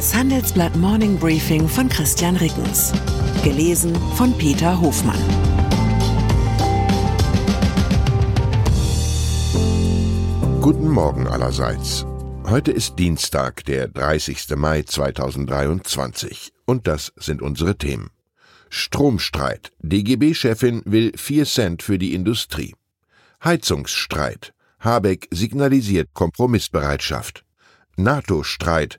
Das Handelsblatt Morning Briefing von Christian Rickens. Gelesen von Peter Hofmann. Guten Morgen allerseits. Heute ist Dienstag, der 30. Mai 2023. Und das sind unsere Themen. Stromstreit. DGB-Chefin will 4 Cent für die Industrie. Heizungsstreit. Habeck signalisiert Kompromissbereitschaft. NATO-Streit.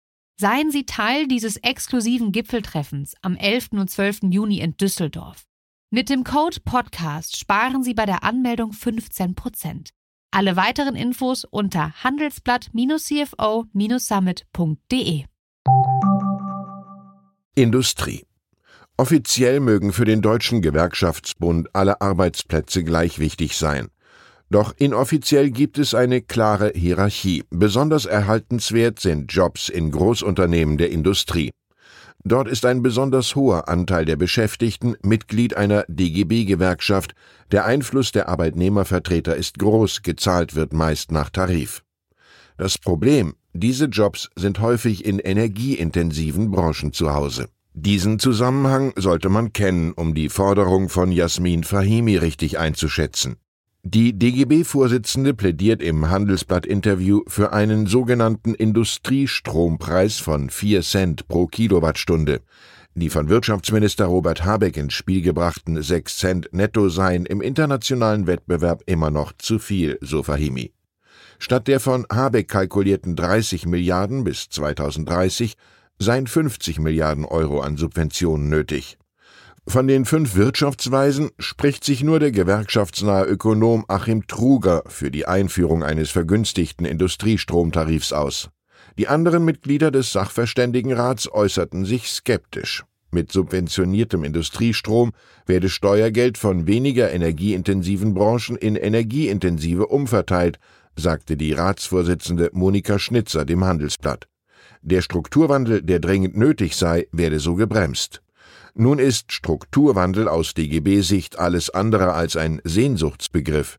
Seien Sie Teil dieses exklusiven Gipfeltreffens am 11. und 12. Juni in Düsseldorf. Mit dem Code Podcast sparen Sie bei der Anmeldung 15%. Alle weiteren Infos unter handelsblatt-cfo-summit.de. Industrie. Offiziell mögen für den Deutschen Gewerkschaftsbund alle Arbeitsplätze gleich wichtig sein. Doch inoffiziell gibt es eine klare Hierarchie. Besonders erhaltenswert sind Jobs in Großunternehmen der Industrie. Dort ist ein besonders hoher Anteil der Beschäftigten Mitglied einer DGB-Gewerkschaft. Der Einfluss der Arbeitnehmervertreter ist groß, gezahlt wird meist nach Tarif. Das Problem, diese Jobs sind häufig in energieintensiven Branchen zu Hause. Diesen Zusammenhang sollte man kennen, um die Forderung von Jasmin Fahimi richtig einzuschätzen. Die DGB-Vorsitzende plädiert im Handelsblatt-Interview für einen sogenannten Industriestrompreis von 4 Cent pro Kilowattstunde. Die von Wirtschaftsminister Robert Habeck ins Spiel gebrachten 6 Cent netto seien im internationalen Wettbewerb immer noch zu viel, so Fahimi. Statt der von Habeck kalkulierten 30 Milliarden bis 2030 seien 50 Milliarden Euro an Subventionen nötig. Von den fünf Wirtschaftsweisen spricht sich nur der gewerkschaftsnahe Ökonom Achim Truger für die Einführung eines vergünstigten Industriestromtarifs aus. Die anderen Mitglieder des Sachverständigenrats äußerten sich skeptisch. Mit subventioniertem Industriestrom werde Steuergeld von weniger energieintensiven Branchen in energieintensive umverteilt, sagte die Ratsvorsitzende Monika Schnitzer dem Handelsblatt. Der Strukturwandel, der dringend nötig sei, werde so gebremst. Nun ist Strukturwandel aus DGB-Sicht alles andere als ein Sehnsuchtsbegriff.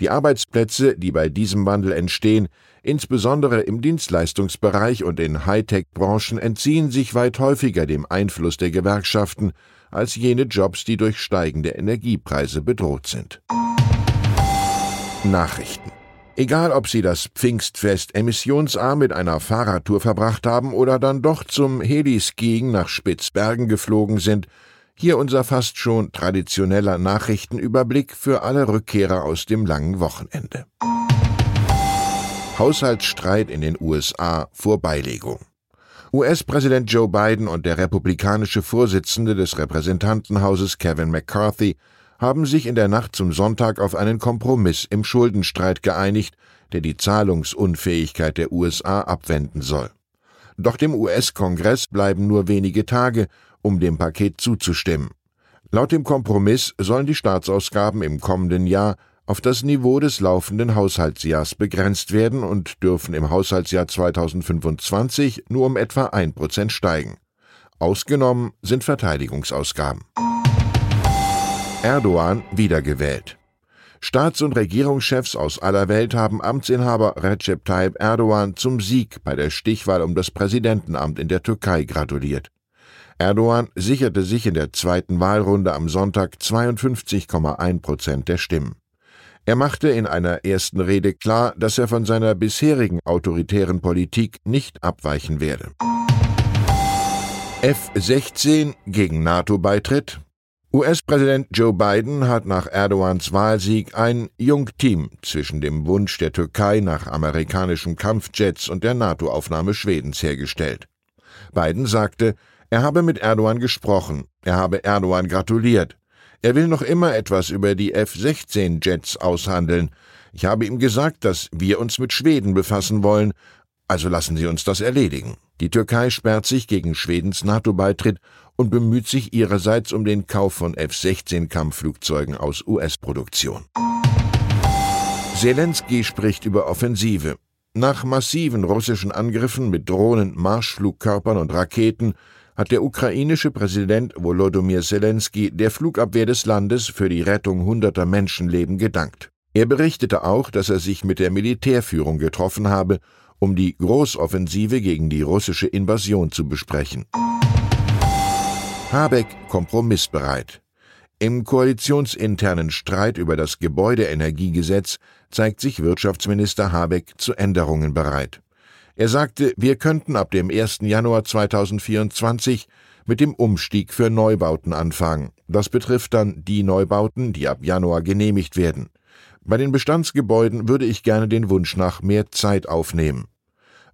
Die Arbeitsplätze, die bei diesem Wandel entstehen, insbesondere im Dienstleistungsbereich und in Hightech-Branchen, entziehen sich weit häufiger dem Einfluss der Gewerkschaften als jene Jobs, die durch steigende Energiepreise bedroht sind. Nachrichten Egal, ob Sie das Pfingstfest emissionsarm mit einer Fahrradtour verbracht haben oder dann doch zum Heliskiing nach Spitzbergen geflogen sind, hier unser fast schon traditioneller Nachrichtenüberblick für alle Rückkehrer aus dem langen Wochenende. Haushaltsstreit in den USA vor Beilegung. US-Präsident Joe Biden und der republikanische Vorsitzende des Repräsentantenhauses Kevin McCarthy haben sich in der Nacht zum Sonntag auf einen Kompromiss im Schuldenstreit geeinigt, der die Zahlungsunfähigkeit der USA abwenden soll. Doch dem US-Kongress bleiben nur wenige Tage, um dem Paket zuzustimmen. Laut dem Kompromiss sollen die Staatsausgaben im kommenden Jahr auf das Niveau des laufenden Haushaltsjahrs begrenzt werden und dürfen im Haushaltsjahr 2025 nur um etwa ein Prozent steigen. Ausgenommen sind Verteidigungsausgaben. Erdogan wiedergewählt. Staats- und Regierungschefs aus aller Welt haben Amtsinhaber Recep Tayyip Erdogan zum Sieg bei der Stichwahl um das Präsidentenamt in der Türkei gratuliert. Erdogan sicherte sich in der zweiten Wahlrunde am Sonntag 52,1 Prozent der Stimmen. Er machte in einer ersten Rede klar, dass er von seiner bisherigen autoritären Politik nicht abweichen werde. F-16 gegen NATO-Beitritt, US-Präsident Joe Biden hat nach Erdogans Wahlsieg ein Jungteam zwischen dem Wunsch der Türkei nach amerikanischen Kampfjets und der NATO-Aufnahme Schwedens hergestellt. Biden sagte, er habe mit Erdogan gesprochen, er habe Erdogan gratuliert. Er will noch immer etwas über die F-16-Jets aushandeln. Ich habe ihm gesagt, dass wir uns mit Schweden befassen wollen, Also lassen Sie uns das erledigen. Die Türkei sperrt sich gegen Schwedens NATO-Beitritt und bemüht sich ihrerseits um den Kauf von F-16 Kampfflugzeugen aus US-Produktion. Zelensky spricht über Offensive. Nach massiven russischen Angriffen mit Drohnen, Marschflugkörpern und Raketen hat der ukrainische Präsident Volodymyr Zelensky der Flugabwehr des Landes für die Rettung hunderter Menschenleben gedankt. Er berichtete auch, dass er sich mit der Militärführung getroffen habe um die Großoffensive gegen die russische Invasion zu besprechen. Habeck kompromissbereit. Im koalitionsinternen Streit über das Gebäudeenergiegesetz zeigt sich Wirtschaftsminister Habeck zu Änderungen bereit. Er sagte, wir könnten ab dem 1. Januar 2024 mit dem Umstieg für Neubauten anfangen. Das betrifft dann die Neubauten, die ab Januar genehmigt werden. Bei den Bestandsgebäuden würde ich gerne den Wunsch nach mehr Zeit aufnehmen.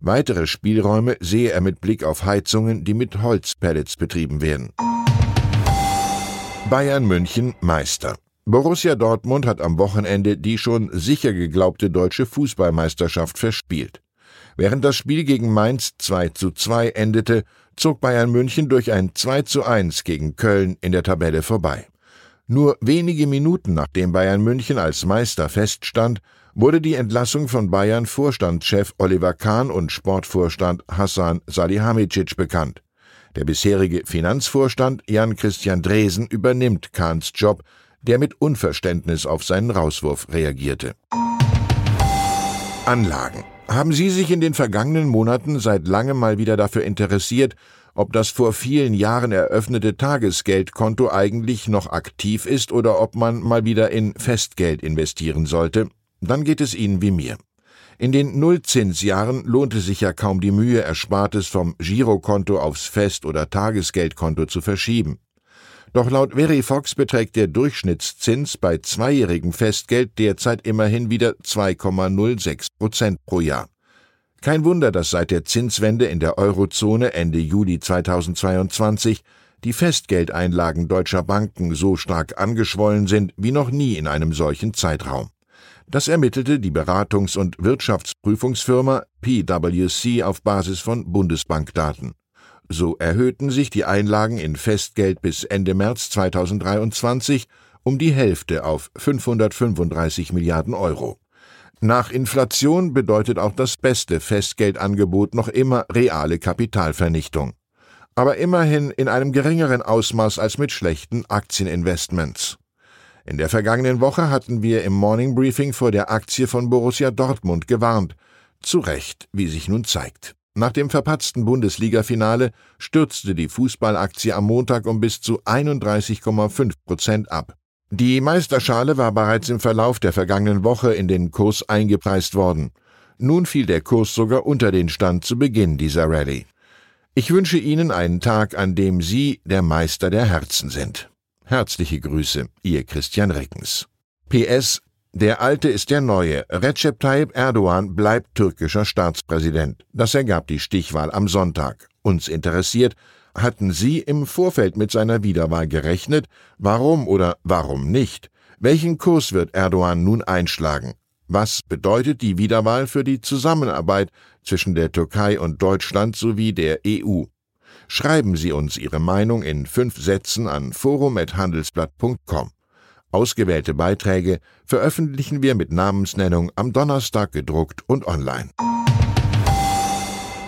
Weitere Spielräume sehe er mit Blick auf Heizungen, die mit Holzpellets betrieben werden. Bayern München Meister. Borussia Dortmund hat am Wochenende die schon sicher geglaubte deutsche Fußballmeisterschaft verspielt. Während das Spiel gegen Mainz 2 zu 2 endete, zog Bayern München durch ein 2 zu 1 gegen Köln in der Tabelle vorbei. Nur wenige Minuten nachdem Bayern München als Meister feststand, wurde die Entlassung von Bayern Vorstandschef Oliver Kahn und Sportvorstand Hassan Salihamidzic bekannt. Der bisherige Finanzvorstand Jan Christian Dresen übernimmt Kahns Job, der mit Unverständnis auf seinen Rauswurf reagierte. Anlagen. Haben Sie sich in den vergangenen Monaten seit langem mal wieder dafür interessiert, ob das vor vielen Jahren eröffnete Tagesgeldkonto eigentlich noch aktiv ist oder ob man mal wieder in Festgeld investieren sollte, dann geht es Ihnen wie mir. In den Nullzinsjahren lohnte sich ja kaum die Mühe, Erspartes vom Girokonto aufs Fest- oder Tagesgeldkonto zu verschieben. Doch laut Verifox beträgt der Durchschnittszins bei zweijährigem Festgeld derzeit immerhin wieder 2,06 Prozent pro Jahr. Kein Wunder, dass seit der Zinswende in der Eurozone Ende Juli 2022 die Festgeldeinlagen deutscher Banken so stark angeschwollen sind wie noch nie in einem solchen Zeitraum. Das ermittelte die Beratungs- und Wirtschaftsprüfungsfirma PwC auf Basis von Bundesbankdaten. So erhöhten sich die Einlagen in Festgeld bis Ende März 2023 um die Hälfte auf 535 Milliarden Euro. Nach Inflation bedeutet auch das beste Festgeldangebot noch immer reale Kapitalvernichtung. Aber immerhin in einem geringeren Ausmaß als mit schlechten Aktieninvestments. In der vergangenen Woche hatten wir im Morning Briefing vor der Aktie von Borussia Dortmund gewarnt. Zu Recht, wie sich nun zeigt. Nach dem verpatzten Bundesliga-Finale stürzte die Fußballaktie am Montag um bis zu 31,5 Prozent ab. Die Meisterschale war bereits im Verlauf der vergangenen Woche in den Kurs eingepreist worden. Nun fiel der Kurs sogar unter den Stand zu Beginn dieser Rallye. Ich wünsche Ihnen einen Tag, an dem Sie der Meister der Herzen sind. Herzliche Grüße, Ihr Christian Reckens. PS Der Alte ist der Neue. Recep Tayyip Erdogan bleibt türkischer Staatspräsident. Das ergab die Stichwahl am Sonntag. Uns interessiert, hatten Sie im Vorfeld mit seiner Wiederwahl gerechnet? Warum oder warum nicht? Welchen Kurs wird Erdogan nun einschlagen? Was bedeutet die Wiederwahl für die Zusammenarbeit zwischen der Türkei und Deutschland sowie der EU? Schreiben Sie uns Ihre Meinung in fünf Sätzen an forum.handelsblatt.com. Ausgewählte Beiträge veröffentlichen wir mit Namensnennung am Donnerstag gedruckt und online.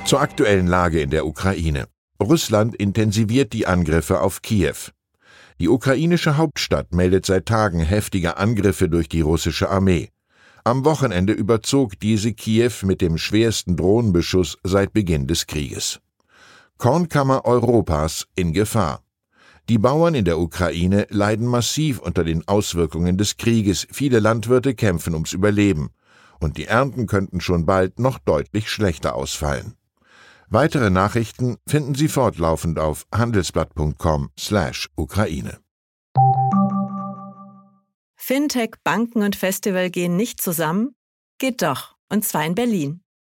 Zur aktuellen Lage in der Ukraine. Russland intensiviert die Angriffe auf Kiew. Die ukrainische Hauptstadt meldet seit Tagen heftige Angriffe durch die russische Armee. Am Wochenende überzog diese Kiew mit dem schwersten Drohnenbeschuss seit Beginn des Krieges. Kornkammer Europas in Gefahr. Die Bauern in der Ukraine leiden massiv unter den Auswirkungen des Krieges. Viele Landwirte kämpfen ums Überleben. Und die Ernten könnten schon bald noch deutlich schlechter ausfallen. Weitere Nachrichten finden Sie fortlaufend auf handelsblatt.com/Ukraine. Fintech, Banken und Festival gehen nicht zusammen? Geht doch, und zwar in Berlin.